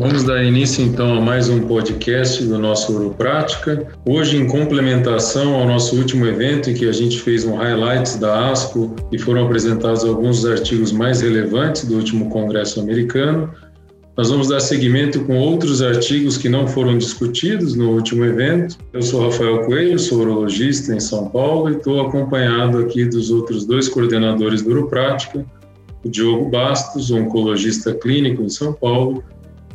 Vamos dar início então a mais um podcast do nosso Uroprática. Hoje, em complementação ao nosso último evento, em que a gente fez um highlights da ASCO e foram apresentados alguns dos artigos mais relevantes do último Congresso americano, nós vamos dar seguimento com outros artigos que não foram discutidos no último evento. Eu sou Rafael Coelho, sou urologista em São Paulo e estou acompanhado aqui dos outros dois coordenadores do Uroprática, o Diogo Bastos, oncologista clínico em São Paulo,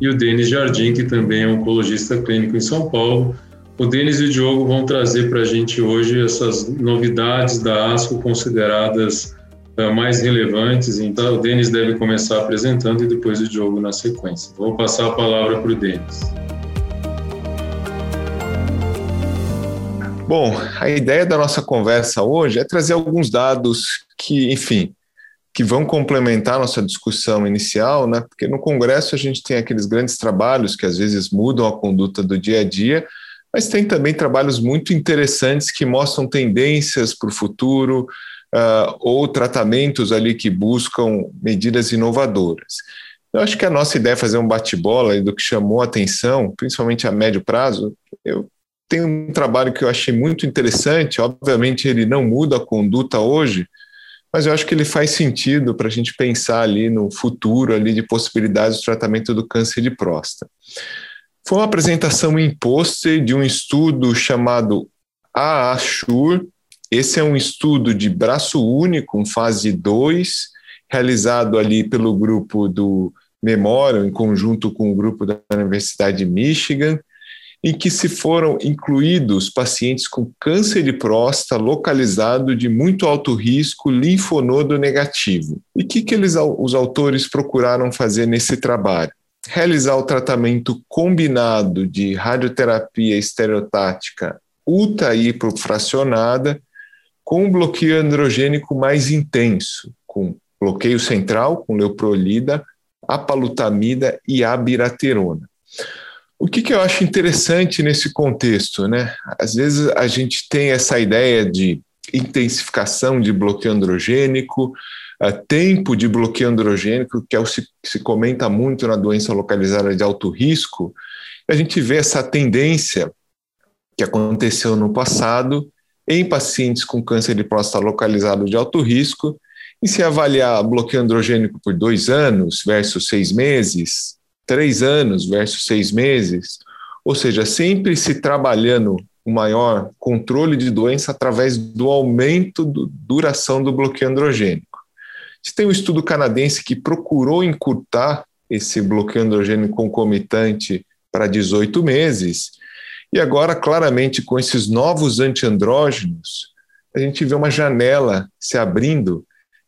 e o Denis Jardim, que também é oncologista clínico em São Paulo. O Denis e o Diogo vão trazer para a gente hoje essas novidades da ASCO consideradas uh, mais relevantes. Então, o Denis deve começar apresentando e depois o Diogo na sequência. Vou passar a palavra para o Denis. Bom, a ideia da nossa conversa hoje é trazer alguns dados que, enfim, que vão complementar nossa discussão inicial, né? Porque no Congresso a gente tem aqueles grandes trabalhos que às vezes mudam a conduta do dia a dia, mas tem também trabalhos muito interessantes que mostram tendências para o futuro uh, ou tratamentos ali que buscam medidas inovadoras. Eu acho que a nossa ideia é fazer um bate-bola do que chamou a atenção, principalmente a médio prazo. Eu tenho um trabalho que eu achei muito interessante. Obviamente, ele não muda a conduta hoje, mas eu acho que ele faz sentido para a gente pensar ali no futuro ali de possibilidades de tratamento do câncer de próstata. Foi uma apresentação em pôster de um estudo chamado AASHURE. Esse é um estudo de braço único, fase 2, realizado ali pelo grupo do Memorial, em conjunto com o grupo da Universidade de Michigan, em que se foram incluídos pacientes com câncer de próstata localizado de muito alto risco linfonodo negativo. E o que, que eles, os autores procuraram fazer nesse trabalho? Realizar o tratamento combinado de radioterapia estereotática ultra-hipofracionada com um bloqueio androgênico mais intenso, com bloqueio central, com leuprolida, apalutamida e abiraterona. O que, que, eu acho interessante nesse contexto, né? Às vezes a gente tem essa ideia de intensificação de bloqueio androgênico, uh, tempo de bloqueio androgênico, que é o que se, se comenta muito na doença localizada de alto risco. A gente vê essa tendência que aconteceu no passado em pacientes com câncer de próstata localizado de alto risco, e se avaliar bloqueio androgênico por dois anos versus seis meses, três anos versus seis meses, ou seja, sempre se trabalhando o maior controle de doença através do aumento da duração do bloqueio androgênico. Se tem um estudo canadense que procurou encurtar esse bloqueio androgênico concomitante para 18 meses, e agora, claramente, com esses novos antiandrógenos, a gente vê uma janela se abrindo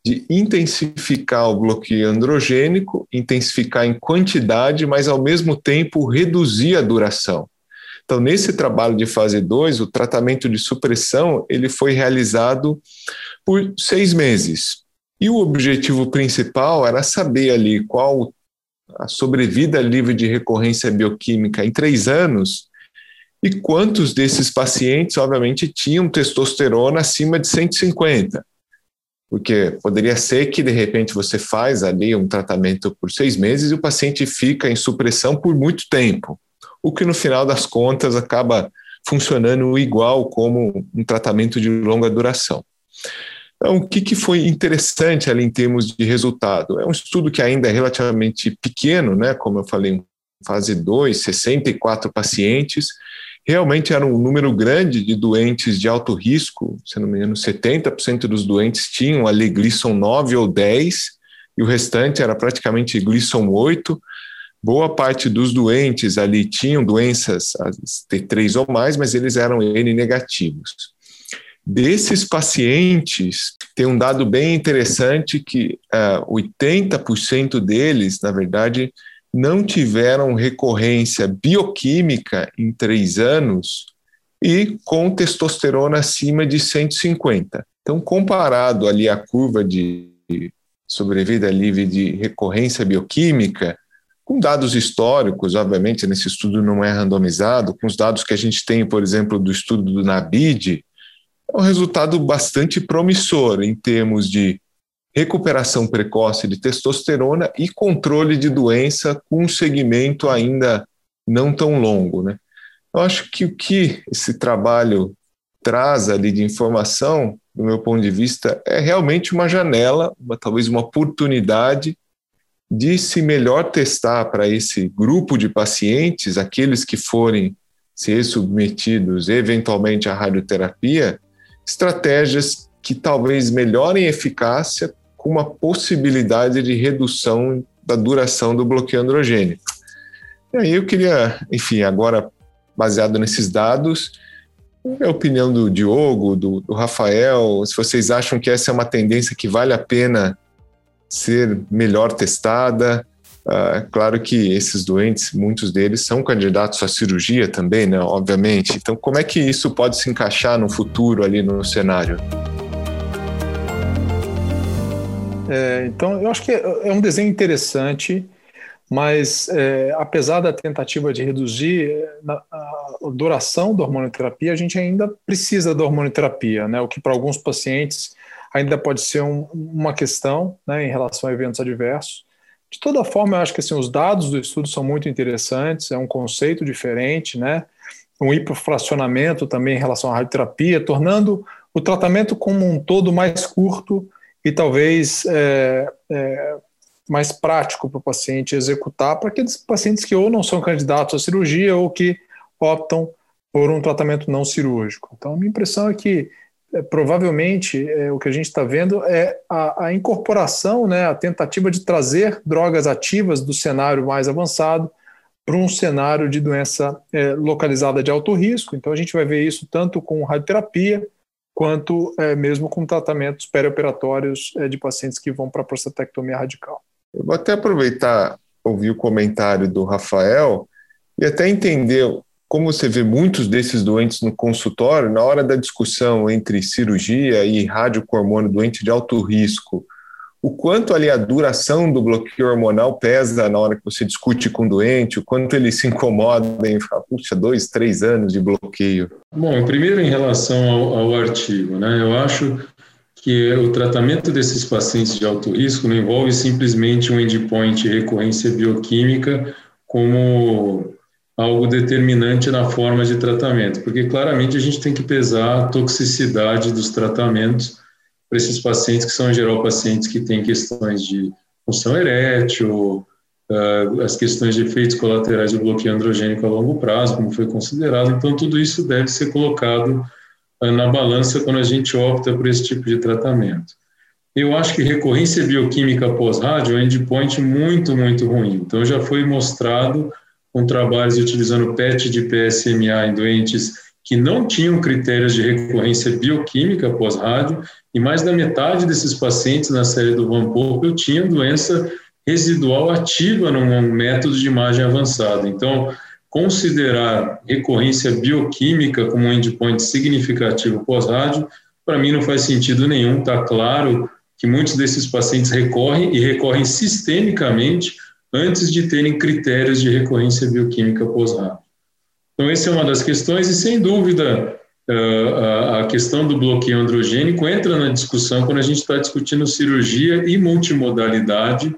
de intensificar o bloqueio androgênico, intensificar em quantidade, mas ao mesmo tempo reduzir a duração. Então, nesse trabalho de fase 2, o tratamento de supressão ele foi realizado por seis meses. E o objetivo principal era saber ali qual a sobrevida livre de recorrência bioquímica em três anos e quantos desses pacientes, obviamente, tinham testosterona acima de 150. Porque poderia ser que, de repente, você faz ali um tratamento por seis meses e o paciente fica em supressão por muito tempo, o que no final das contas acaba funcionando igual como um tratamento de longa duração. Então, o que, que foi interessante ali em termos de resultado? É um estudo que ainda é relativamente pequeno, né? como eu falei, fase 2, 64 pacientes, realmente era um número grande de doentes de alto risco, se não me engano, 70% dos doentes tinham ali Gleason 9 ou 10, e o restante era praticamente Gleason 8. Boa parte dos doentes ali tinham doenças T3 ou mais, mas eles eram N negativos. Desses pacientes, tem um dado bem interessante que uh, ah, 80% deles, na verdade, não tiveram recorrência bioquímica em três anos e com testosterona acima de 150. Então, comparado ali a curva de sobrevida livre de recorrência bioquímica, com dados históricos, obviamente, nesse estudo não é randomizado, com os dados que a gente tem, por exemplo, do estudo do NABID, é um resultado bastante promissor em termos de recuperação precoce de testosterona e controle de doença com um segmento ainda não tão longo. Né? Eu acho que o que esse trabalho traz ali de informação, do meu ponto de vista, é realmente uma janela, uma, talvez uma oportunidade de se melhor testar para esse grupo de pacientes, aqueles que forem ser submetidos eventualmente à radioterapia, estratégias que talvez melhorem a eficácia com uma possibilidade de redução da duração do bloqueio androgênico. E aí eu queria, enfim, agora baseado nesses dados, a opinião do Diogo, do, do Rafael, se vocês acham que essa é uma tendência que vale a pena ser melhor testada. Uh, claro que esses doentes, muitos deles são candidatos à cirurgia também, né? Obviamente. Então, como é que isso pode se encaixar no futuro ali no cenário? É, então, eu acho que é um desenho interessante, mas é, apesar da tentativa de reduzir a, a duração da hormonoterapia, a gente ainda precisa da hormonoterapia, né? O que para alguns pacientes ainda pode ser um, uma questão né, em relação a eventos adversos. De toda forma, eu acho que assim, os dados do estudo são muito interessantes, é um conceito diferente, né? um hipofracionamento também em relação à radioterapia, tornando o tratamento como um todo mais curto e talvez é, é, mais prático para o paciente executar, para aqueles pacientes que ou não são candidatos à cirurgia ou que optam por um tratamento não cirúrgico. Então, a minha impressão é que é, provavelmente é, o que a gente está vendo é a, a, incorporação, né, a tentativa de trazer drogas ativas do cenário mais avançado para um cenário de doença é, localizada de alto risco. Então a gente vai ver isso tanto com radioterapia quanto é, mesmo com tratamentos perioperatórios é, de pacientes que vão para prostatectomia radical. Eu vou até aproveitar ouvir o comentário do Rafael e até entender como você vê muitos desses doentes no consultório, na hora da discussão entre cirurgia e rádio hormônio doente de alto risco, o quanto ali a duração do bloqueio hormonal pesa na hora que você discute com o doente, o quanto ele se incomoda em falar, puxa, dois, três anos de bloqueio? Bom, primeiro em relação ao, ao artigo, né, eu acho que o tratamento desses pacientes de alto risco não envolve simplesmente um endpoint recorrência bioquímica como algo determinante na forma de tratamento, porque claramente a gente tem que pesar a toxicidade dos tratamentos para esses pacientes que são, em geral, pacientes que têm questões de função erétil, uh, as questões de efeitos colaterais do bloqueio androgênico a longo prazo, como foi considerado. Então, tudo isso deve ser colocado uh, na balança quando a gente opta por esse tipo de tratamento. Eu acho que recorrência bioquímica pós-rádio é um endpoint muito, muito ruim. Então, já foi mostrado com trabalhos utilizando PET de PSMA em doentes que não tinham critérios de recorrência bioquímica pós-rádio, e mais da metade desses pacientes na série do Van Poppel tinham doença residual ativa num método de imagem avançada. Então, considerar recorrência bioquímica como um endpoint significativo pós-rádio, para mim não faz sentido nenhum. Está claro que muitos desses pacientes recorrem e recorrem sistemicamente antes de terem critérios de recorrência bioquímica pós-rádio. Então, essa é uma das questões, e sem dúvida, a questão do bloqueio androgênico entra na discussão quando a gente está discutindo cirurgia e multimodalidade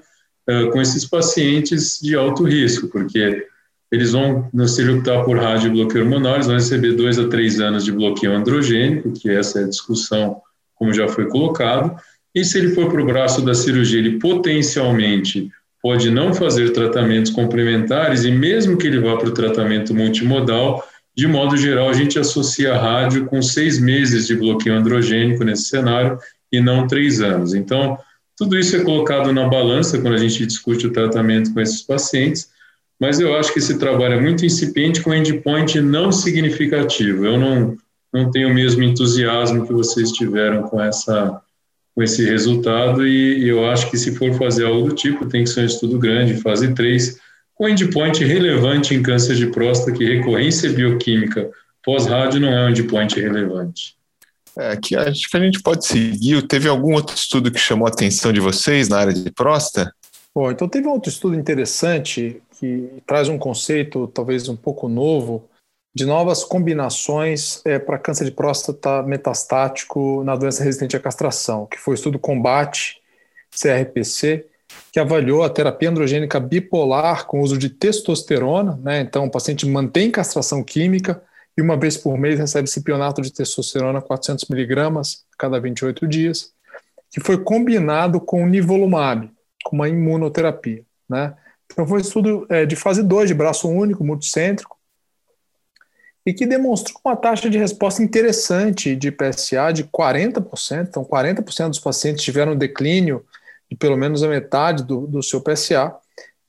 com esses pacientes de alto risco, porque eles vão, se optar por rádio bloqueio hormonal, eles vão receber dois a três anos de bloqueio androgênico, que essa é a discussão, como já foi colocado, e se ele for para o braço da cirurgia, ele potencialmente pode não fazer tratamentos complementares e mesmo que ele vá para o tratamento multimodal, de modo geral, a gente associa a rádio com seis meses de bloqueio androgênico nesse cenário e não três anos. Então, tudo isso é colocado na balança quando a gente discute o tratamento com esses pacientes, mas eu acho que esse trabalho é muito incipiente com endpoint não significativo. Eu não, não tenho o mesmo entusiasmo que vocês tiveram com essa com esse resultado e, eu acho que se for fazer algo do tipo, tem que ser um estudo grande, fase 3, com endpoint relevante em câncer de próstata, que recorrência bioquímica pós-rádio não é um endpoint relevante. É, que acho que a gente pode seguir. Teve algum outro estudo que chamou a atenção de vocês na área de próstata? Bom, então teve um outro estudo interessante que traz um conceito talvez um pouco novo de novas combinações é, para câncer de próstata metastático na doença resistente à castração, que foi o estudo Combate, CRPC, que avaliou a terapia androgênica bipolar com uso de testosterona, né? Então, o paciente mantém castração química e uma vez por mês recebe cipionato de testosterona 400 miligramas a cada 28 dias, que foi combinado com nivolumab, com uma imunoterapia, né? Então, foi um estudo é, de fase 2, de braço único, multicêntrico, e que demonstrou uma taxa de resposta interessante de PSA de 40%. Então, 40% dos pacientes tiveram declínio de pelo menos a metade do, do seu PSA,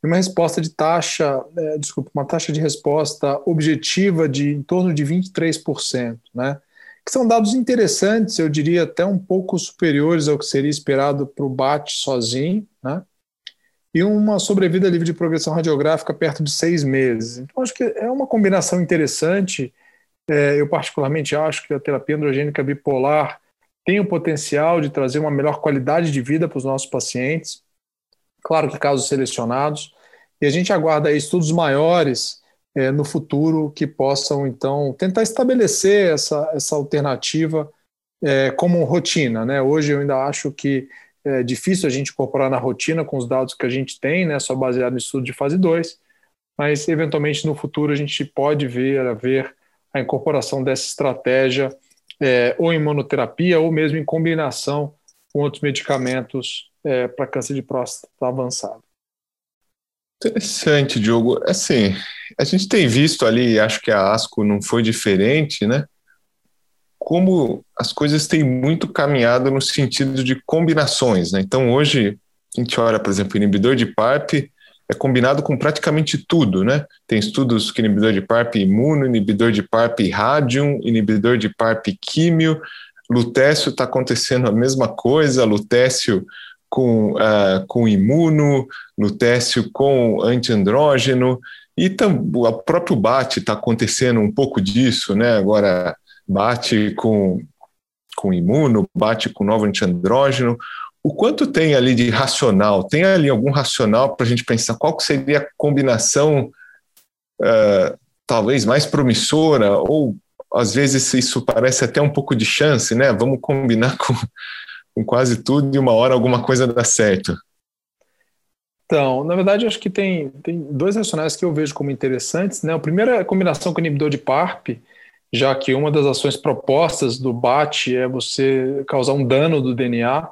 e uma resposta de taxa, é, desculpa, uma taxa de resposta objetiva de em torno de 23%, né? Que são dados interessantes, eu diria até um pouco superiores ao que seria esperado para o BAT sozinho, né? E uma sobrevida livre de progressão radiográfica perto de seis meses. Então, acho que é uma combinação interessante. É, eu, particularmente, acho que a terapia androgênica bipolar tem o potencial de trazer uma melhor qualidade de vida para os nossos pacientes, claro que casos selecionados, e a gente aguarda estudos maiores é, no futuro que possam, então, tentar estabelecer essa, essa alternativa é, como rotina. Né? Hoje eu ainda acho que é difícil a gente incorporar na rotina com os dados que a gente tem, né, só baseado no estudo de fase 2, mas eventualmente no futuro a gente pode ver, ver a incorporação dessa estratégia é, ou em monoterapia ou mesmo em combinação com outros medicamentos é, para câncer de próstata avançado. Interessante, Diogo. Assim, a gente tem visto ali, acho que a ASCO não foi diferente, né? Como as coisas têm muito caminhado no sentido de combinações, né? Então, hoje, a gente olha, por exemplo, inibidor de PARP é combinado com praticamente tudo, né? Tem estudos que inibidor de PARP imuno, inibidor de PARP rádium, inibidor de PARP químio, lutécio está acontecendo a mesma coisa, lutécio com, uh, com imuno, lutécio com antiandrógeno, e o próprio BAT está acontecendo um pouco disso, né? Agora bate com, com imuno, bate com novo antiandrógeno o quanto tem ali de racional? Tem ali algum racional para a gente pensar qual seria a combinação uh, talvez mais promissora ou às vezes isso parece até um pouco de chance, né? Vamos combinar com, com quase tudo e uma hora alguma coisa dá certo. Então, na verdade, acho que tem, tem dois racionais que eu vejo como interessantes. Né? O primeiro é a combinação com inibidor de PARP, já que uma das ações propostas do BAT é você causar um dano do DNA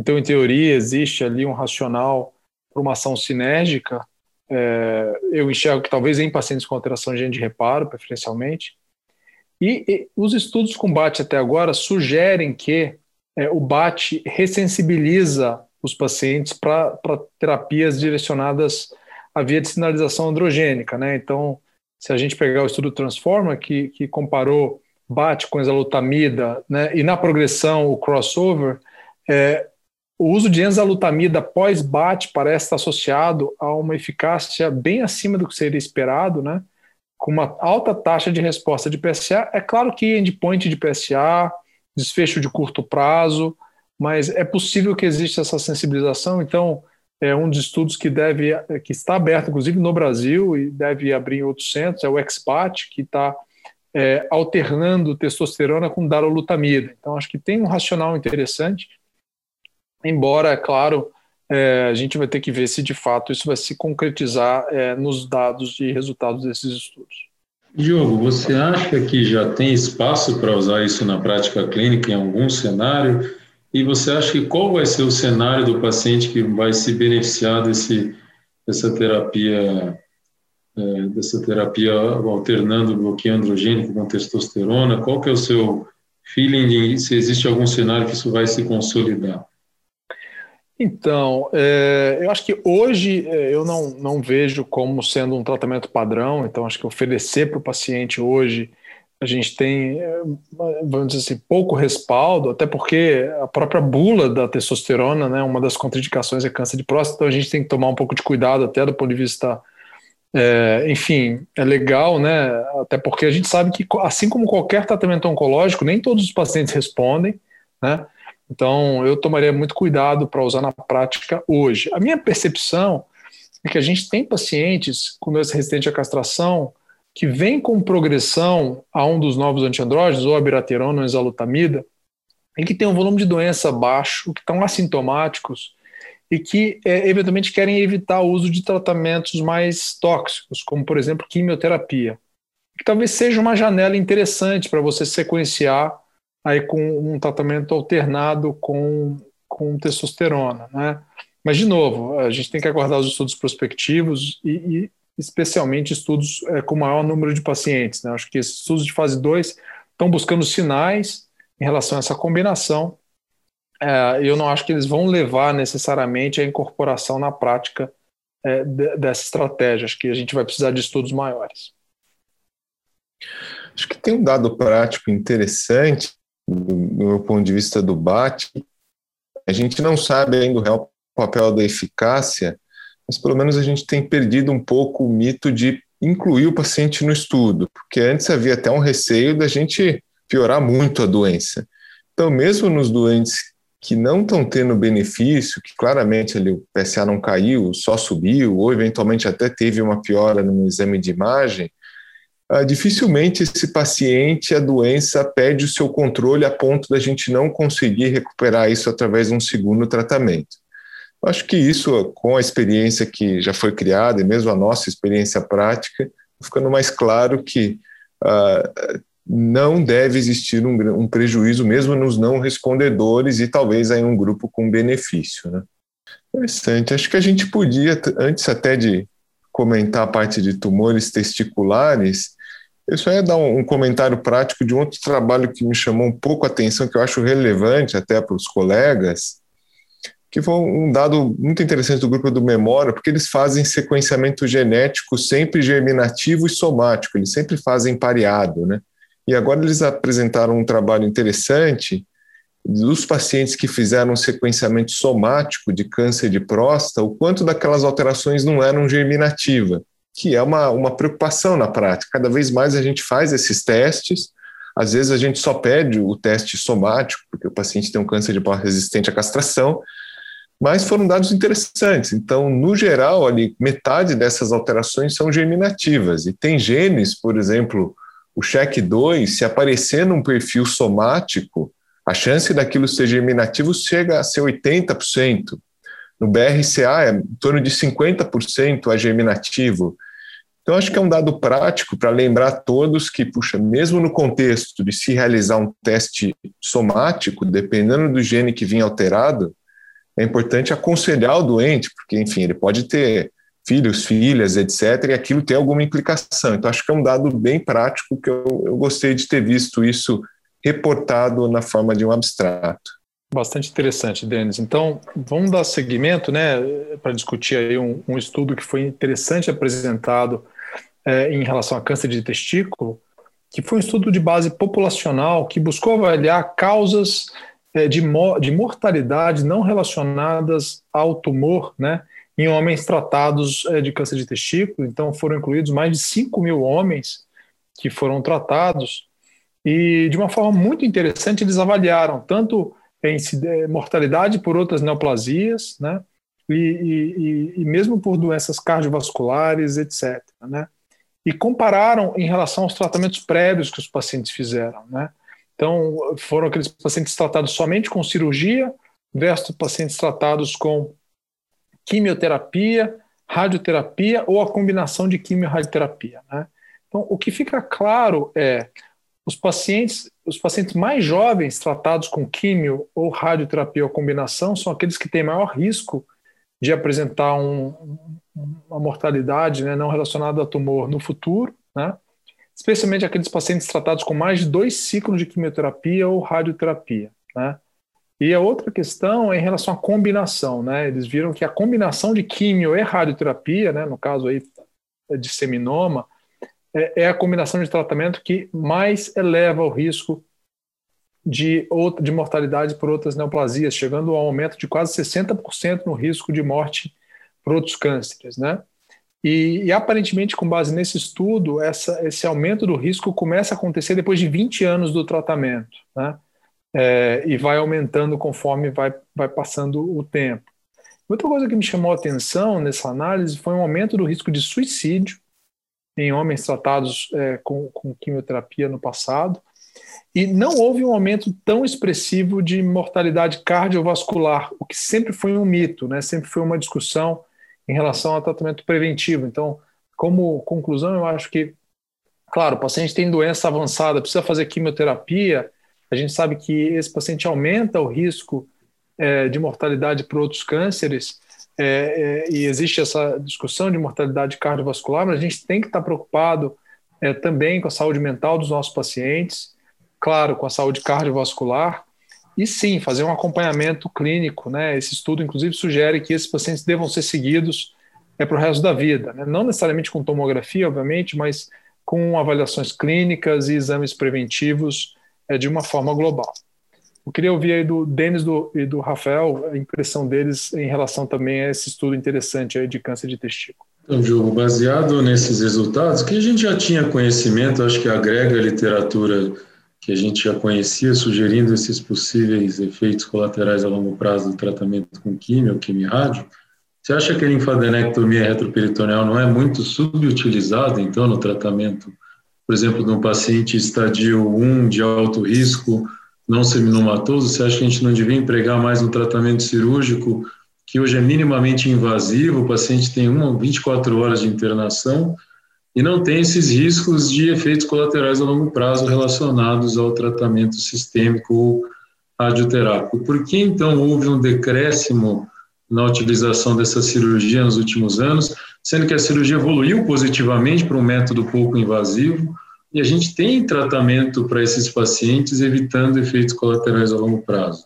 então, em teoria, existe ali um racional para uma ação sinérgica. É, eu enxergo que talvez em pacientes com alteração de gene de reparo, preferencialmente. E, e os estudos com BAT até agora sugerem que é, o BAT ressensibiliza os pacientes para terapias direcionadas à via de sinalização androgênica. Né? Então, se a gente pegar o estudo Transforma, que, que comparou BAT com exalutamida, né, e na progressão o crossover, é, o uso de enzalutamida pós-BAT parece estar associado a uma eficácia bem acima do que seria esperado, né? com uma alta taxa de resposta de PSA. É claro que endpoint de PSA, desfecho de curto prazo, mas é possível que exista essa sensibilização. Então, é um dos estudos que deve, que está aberto, inclusive no Brasil, e deve abrir em outros centros, é o XBAT, que está é, alternando testosterona com darolutamida. Então, acho que tem um racional interessante embora, é claro, é, a gente vai ter que ver se de fato isso vai se concretizar é, nos dados e resultados desses estudos. Diogo, você acha que já tem espaço para usar isso na prática clínica em algum cenário? E você acha que qual vai ser o cenário do paciente que vai se beneficiar desse, dessa terapia, é, dessa terapia alternando bloqueio androgênico com testosterona? Qual que é o seu feeling de se existe algum cenário que isso vai se consolidar? Então, é, eu acho que hoje é, eu não, não vejo como sendo um tratamento padrão, então acho que oferecer para o paciente hoje a gente tem, é, vamos dizer assim, pouco respaldo, até porque a própria bula da testosterona, né, uma das contraindicações é câncer de próstata, então a gente tem que tomar um pouco de cuidado até do ponto de vista, é, enfim, é legal, né, até porque a gente sabe que assim como qualquer tratamento oncológico, nem todos os pacientes respondem, né, então, eu tomaria muito cuidado para usar na prática hoje. A minha percepção é que a gente tem pacientes com doença resistente à castração que vêm com progressão a um dos novos antiandrógenos, ou a biraterona ou a exalutamida, e que tem um volume de doença baixo, que estão assintomáticos e que é, eventualmente querem evitar o uso de tratamentos mais tóxicos, como por exemplo quimioterapia, que talvez seja uma janela interessante para você sequenciar aí com um tratamento alternado com, com testosterona, né? Mas de novo, a gente tem que aguardar os estudos prospectivos e, e especialmente estudos é, com maior número de pacientes. Né? Acho que esses estudos de fase 2 estão buscando sinais em relação a essa combinação. É, eu não acho que eles vão levar necessariamente à incorporação na prática é, de, dessa estratégia. Acho que a gente vai precisar de estudos maiores. Acho que tem um dado prático interessante, do, do meu ponto de vista do BAT. A gente não sabe ainda o real papel da eficácia, mas pelo menos a gente tem perdido um pouco o mito de incluir o paciente no estudo, porque antes havia até um receio da gente piorar muito a doença. Então, mesmo nos doentes que não estão tendo benefício, que claramente ali o PSA não caiu, só subiu, ou eventualmente até teve uma piora no exame de imagem, ah, dificilmente esse paciente, a doença perde o seu controle a ponto da gente não conseguir recuperar isso através de um segundo tratamento. Acho que isso, com a experiência que já foi criada e mesmo a nossa experiência prática, ficando mais claro que uh, não deve existir um, um, prejuízo mesmo nos não respondedores e talvez em um grupo com benefício. Né? Interessante. Acho que a gente podia, antes até de comentar a parte de tumores testiculares, eu só ia dar um, um comentário prático de um outro trabalho que me chamou um pouco a atenção, que eu acho relevante até para os colegas, que foi um dado muito interessante do grupo do Memória, porque eles fazem sequenciamento genético sempre germinativo e somático, eles sempre fazem pareado, né? E agora eles apresentaram um trabalho interessante dos pacientes que fizeram sequenciamento somático de câncer de próstata, o quanto daquelas alterações não eram germinativa, que é uma, uma preocupação na prática. Cada vez mais a gente faz esses testes, às vezes a gente só pede o teste somático, porque o paciente tem um câncer de próstata resistente à castração, mas foram dados interessantes. Então, no geral, ali, metade dessas alterações são germinativas. E tem genes, por exemplo, o CHEC2, se aparecer num perfil somático, a chance daquilo ser germinativo chega a ser 80%. No BRCA é em torno de 50% a germinativo. Então, acho que é um dado prático para lembrar a todos que, puxa, mesmo no contexto de se realizar um teste somático, dependendo do gene que vinha alterado, é importante aconselhar o doente, porque, enfim, ele pode ter filhos, filhas, etc., e aquilo tem alguma implicação. Então, acho que é um dado bem prático que eu, eu gostei de ter visto isso reportado na forma de um abstrato. Bastante interessante, Denis. Então, vamos dar seguimento né, para discutir aí um, um, estudo que foi interessante apresentado é, em relação a câncer de testículo, que foi um estudo de base populacional que buscou avaliar causas de, de mortalidade não relacionadas ao tumor, né, em homens tratados é, de câncer de testículo. Então, foram incluídos mais de 5 mil homens que foram tratados, e de uma forma muito interessante, eles avaliaram tanto em é, mortalidade por outras neoplasias, né, e, e, e mesmo por doenças cardiovasculares, etc. Né, e compararam em relação aos tratamentos prévios que os pacientes fizeram, né. Então, foram aqueles pacientes tratados somente com cirurgia versus pacientes tratados com quimioterapia, radioterapia ou a combinação de quimio e radioterapia. Né? Então, o que fica claro é os pacientes, os pacientes mais jovens tratados com químio ou radioterapia ou combinação são aqueles que têm maior risco de apresentar um, uma mortalidade né, não relacionada a tumor no futuro, né? Especialmente aqueles pacientes tratados com mais de dois ciclos de quimioterapia ou radioterapia. Né? E a outra questão é em relação à combinação. Né? Eles viram que a combinação de quimio e radioterapia, né, no caso aí de seminoma, é, é a combinação de tratamento que mais eleva o risco de, outra, de mortalidade por outras neoplasias, chegando ao aumento de quase 60% no risco de morte por outros cânceres. Né? E, e, aparentemente, com base nesse estudo, essa, esse aumento do risco começa a acontecer depois de 20 anos do tratamento, né? É, e vai aumentando conforme vai, vai passando o tempo. Outra coisa que me chamou a atenção nessa análise foi um aumento do risco de suicídio em homens tratados é, com, com quimioterapia no passado, E não houve um aumento tão expressivo de mortalidade cardiovascular, o que sempre foi um mito, né? sempre foi uma discussão em relação ao tratamento preventivo. Então, como conclusão, eu acho que, claro, o paciente tem doença avançada, precisa fazer quimioterapia, a gente sabe que esse paciente aumenta o risco é, de mortalidade por outros cânceres, é, é, e existe essa discussão de mortalidade cardiovascular, mas a gente tem que estar preocupado é, também com a saúde mental dos nossos pacientes, claro, com a saúde cardiovascular, e sim, fazer um acompanhamento clínico. Né? Esse estudo, inclusive, sugere que esses pacientes devam ser seguidos é, para o resto da vida, né? não necessariamente com tomografia, obviamente, mas com avaliações clínicas e exames preventivos é, de uma forma global. Eu queria ouvir aí do Denis do, e do Rafael a impressão deles em relação também a esse estudo interessante aí de câncer de testículo. Então, Diogo, baseado nesses resultados, que a gente já tinha conhecimento, acho que agrega a literatura que a gente já conhecia, sugerindo esses possíveis efeitos colaterais a longo prazo do tratamento com químio, quimio rádio. Você acha que a linfadenectomia retroperitoneal não é muito subutilizada, então, no tratamento, por exemplo, de um paciente estadio 1 de alto risco, não seminoma-toso, você acha que a gente não devia empregar mais no tratamento cirúrgico, que hoje é minimamente invasivo, o paciente tem uma, 24 horas de internação e não tem esses riscos de efeitos colaterais a longo prazo relacionados ao tratamento sistêmico ou radioterápico. Por que então houve um decréscimo na utilização dessa cirurgia nos últimos anos, sendo que a cirurgia evoluiu positivamente para um método pouco invasivo? E a gente tem tratamento para esses pacientes, evitando efeitos colaterais a longo prazo.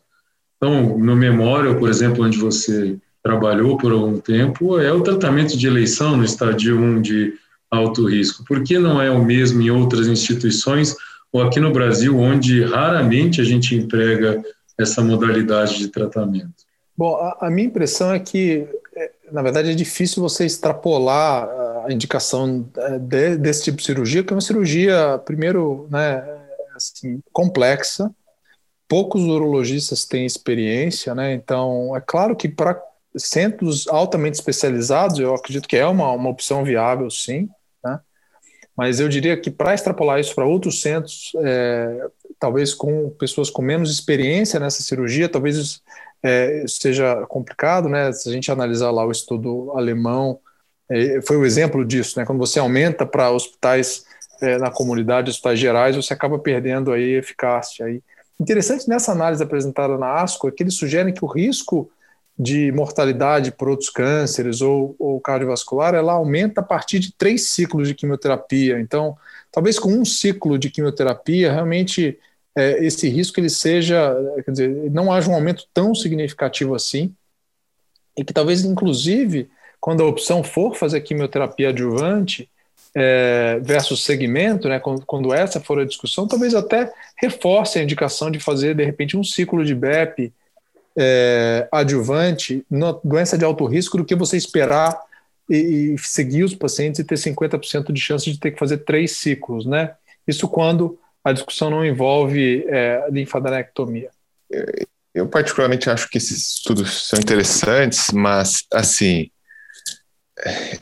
Então, no Memorial, por exemplo, onde você trabalhou por algum tempo, é o tratamento de eleição no estádio 1 de alto risco. Por que não é o mesmo em outras instituições ou aqui no Brasil, onde raramente a gente emprega essa modalidade de tratamento? Bom, a, a minha impressão é que, é, na verdade, é difícil você extrapolar a indicação é, de, desse tipo de cirurgia, que é uma cirurgia, primeiro, né, assim, complexa, poucos urologistas têm experiência, né? Então, é claro que para centros altamente especializados, eu acredito que é uma, uma opção viável, sim? Mas eu diria que para extrapolar isso para outros centros, é, talvez com pessoas com menos experiência nessa cirurgia, talvez é, seja complicado, né? Se a gente analisar lá o estudo alemão é, foi o exemplo disso, né? Quando você aumenta para hospitais é, na comunidade, hospitais gerais, você acaba perdendo aí eficácia. Aí. Interessante nessa análise apresentada na ASCO é que eles sugerem que o risco de mortalidade por outros cânceres ou, ou cardiovascular, ela aumenta a partir de três ciclos de quimioterapia. Então, talvez com um ciclo de quimioterapia, realmente é, esse risco ele seja, quer dizer, não haja um aumento tão significativo assim, e que talvez, inclusive, quando a opção for fazer quimioterapia adjuvante é, versus segmento, né, quando, quando, essa for a discussão, talvez até reforce a indicação de fazer, de repente, um ciclo de BEP é, adjuvante na doença de alto risco do que você esperar e, e seguir os pacientes e ter 50% de chance de ter que fazer três ciclos, né? Isso quando a discussão não envolve é, linfadenectomia. Eu particularmente acho que esses estudos são interessantes, mas assim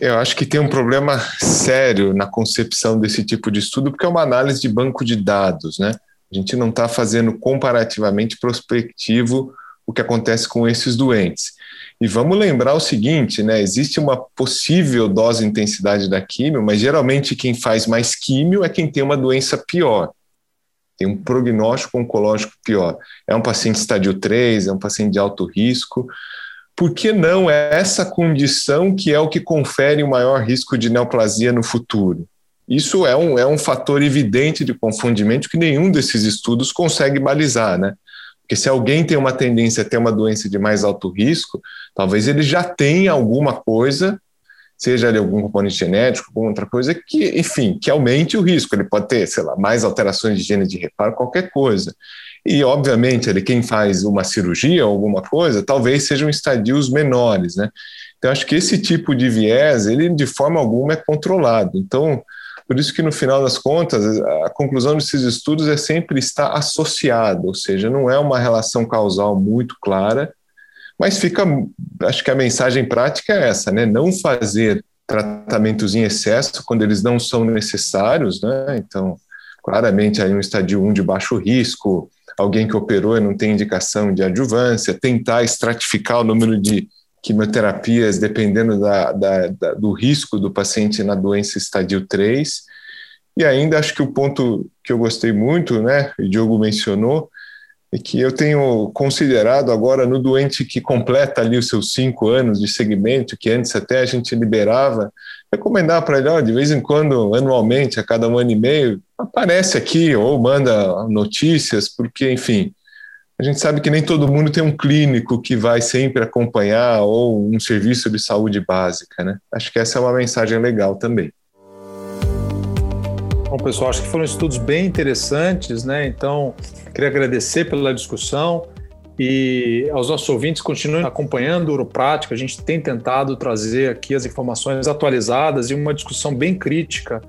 eu acho que tem um problema sério na concepção desse tipo de estudo, porque é uma análise de banco de dados, né? A gente não está fazendo comparativamente prospectivo o que acontece com esses doentes. E vamos lembrar o seguinte, né? Existe uma possível dose intensidade da químio, mas geralmente quem faz mais químio é quem tem uma doença pior. Tem um prognóstico oncológico pior. É um paciente estádio 3, é um paciente de alto risco por que não é essa condição que é o que confere o maior risco de neoplasia no futuro? Isso é um, é um fator evidente de confundimento que nenhum desses estudos consegue balizar, né? Porque se alguém tem uma tendência a ter uma doença de mais alto risco, talvez ele já tenha alguma coisa, seja ali algum componente genético, alguma outra coisa, que, enfim, que aumente o risco. Ele pode ter, sei lá, mais alterações de gene de reparo, qualquer coisa. E, obviamente, ele, quem faz uma cirurgia ou alguma coisa, talvez sejam estadios menores, né? Então, acho que esse tipo de viés, ele de forma alguma é controlado. Então, por isso que no final das contas, a conclusão desses estudos é sempre estar associado, ou seja, não é uma relação causal muito clara, mas fica, acho que a mensagem prática é essa, né? Não fazer tratamentos em excesso quando eles não são necessários, né? Então, claramente aí um estadio 1 de baixo risco, alguém que operou e não tem indicação de adjuvância, tentar estratificar o número de quimioterapias dependendo da, da, da, do risco do paciente na doença estadio 3. E ainda acho que o ponto que eu gostei muito, né, o Diogo mencionou, é que eu tenho considerado agora no doente que completa ali os seus cinco anos de segmento, que antes até a gente liberava, recomendar para ele, ó, de vez em quando, anualmente, a cada um ano e meio, aparece aqui ou manda notícias, porque, enfim, a gente sabe que nem todo mundo tem um clínico que vai sempre acompanhar ou um serviço de saúde básica, né? Acho que essa é uma mensagem legal também. Bom, pessoal, acho que foram estudos bem interessantes, né? Então, queria agradecer pela discussão e aos nossos ouvintes continuem acompanhando o Uroprática. A gente tem tentado trazer aqui as informações atualizadas e uma discussão bem crítica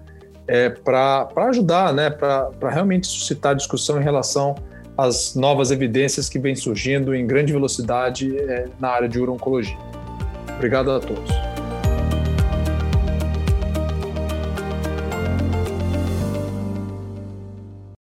é, para ajudar, né? Para realmente suscitar discussão em relação às novas evidências que vêm surgindo em grande velocidade é, na área de urologia. Obrigado a todos.